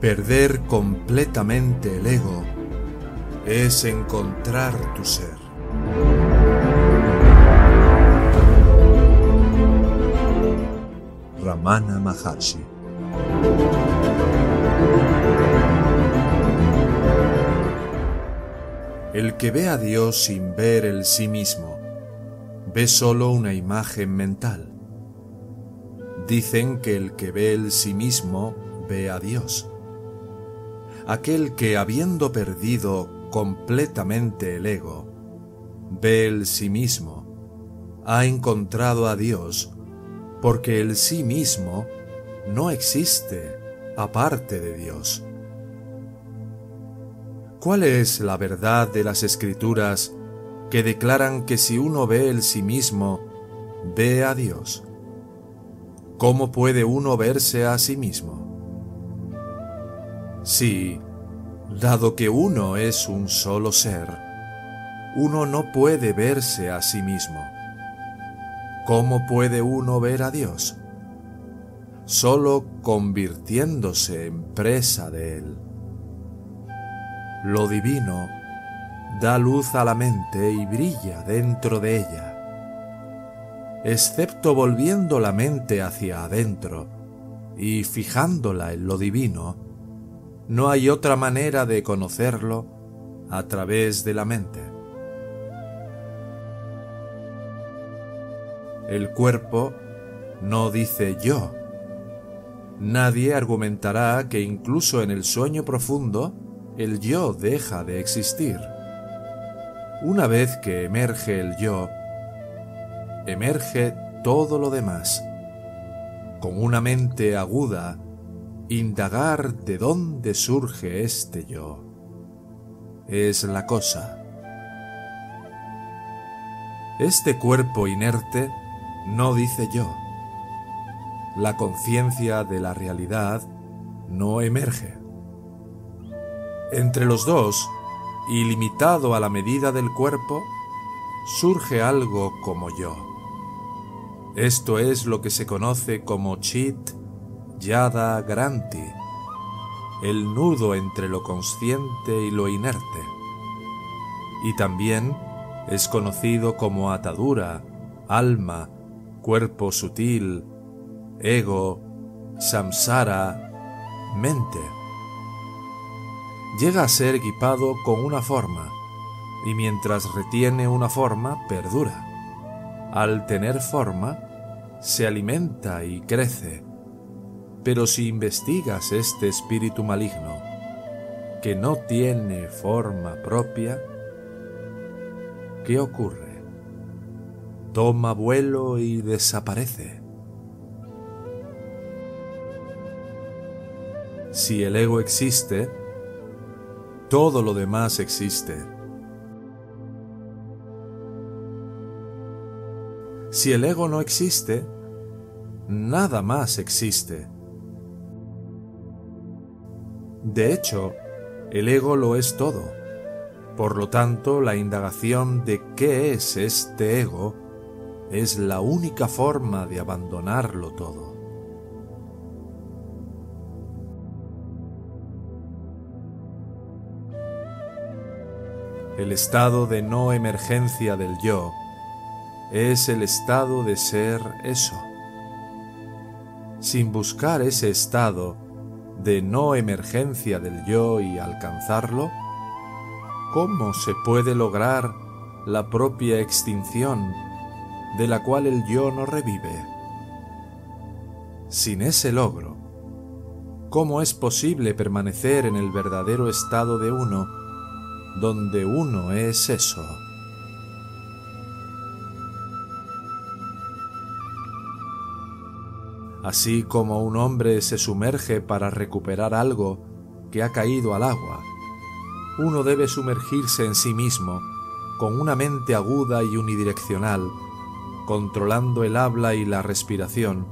Perder completamente el ego es encontrar tu ser. Ramana Maharshi El que ve a Dios sin ver el sí mismo, ve solo una imagen mental. Dicen que el que ve el sí mismo ve a Dios aquel que habiendo perdido completamente el ego, ve el sí mismo, ha encontrado a Dios, porque el sí mismo no existe aparte de Dios. ¿Cuál es la verdad de las escrituras que declaran que si uno ve el sí mismo, ve a Dios? ¿Cómo puede uno verse a sí mismo? Sí, dado que uno es un solo ser, uno no puede verse a sí mismo. ¿Cómo puede uno ver a Dios? Solo convirtiéndose en presa de Él. Lo divino da luz a la mente y brilla dentro de ella. Excepto volviendo la mente hacia adentro y fijándola en lo divino, no hay otra manera de conocerlo a través de la mente. El cuerpo no dice yo. Nadie argumentará que incluso en el sueño profundo el yo deja de existir. Una vez que emerge el yo, emerge todo lo demás. Con una mente aguda Indagar de dónde surge este yo es la cosa. Este cuerpo inerte no dice yo. La conciencia de la realidad no emerge. Entre los dos, ilimitado a la medida del cuerpo, surge algo como yo. Esto es lo que se conoce como chit Yada Granti, el nudo entre lo consciente y lo inerte. Y también es conocido como atadura, alma, cuerpo sutil, ego, samsara, mente. Llega a ser equipado con una forma, y mientras retiene una forma, perdura. Al tener forma, se alimenta y crece pero si investigas este espíritu maligno, que no tiene forma propia, ¿qué ocurre? Toma vuelo y desaparece. Si el ego existe, todo lo demás existe. Si el ego no existe, nada más existe. De hecho, el ego lo es todo. Por lo tanto, la indagación de qué es este ego es la única forma de abandonarlo todo. El estado de no emergencia del yo es el estado de ser eso. Sin buscar ese estado, de no emergencia del yo y alcanzarlo? ¿Cómo se puede lograr la propia extinción de la cual el yo no revive? Sin ese logro, ¿cómo es posible permanecer en el verdadero estado de uno, donde uno es eso? Así como un hombre se sumerge para recuperar algo que ha caído al agua, uno debe sumergirse en sí mismo con una mente aguda y unidireccional, controlando el habla y la respiración,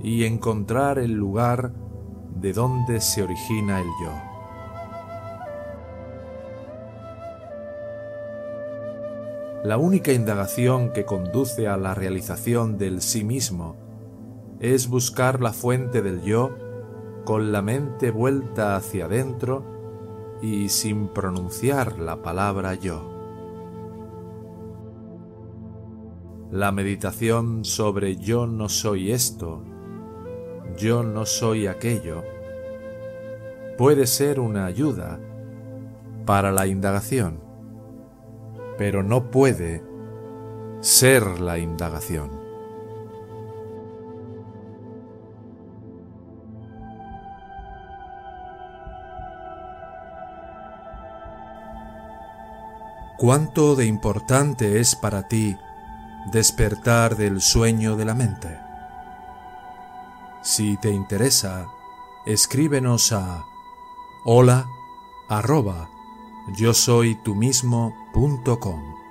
y encontrar el lugar de donde se origina el yo. La única indagación que conduce a la realización del sí mismo es buscar la fuente del yo con la mente vuelta hacia adentro y sin pronunciar la palabra yo. La meditación sobre yo no soy esto, yo no soy aquello, puede ser una ayuda para la indagación, pero no puede ser la indagación. ¿Cuánto de importante es para ti despertar del sueño de la mente? Si te interesa, escríbenos a hola arroba yo soy tú mismo.com.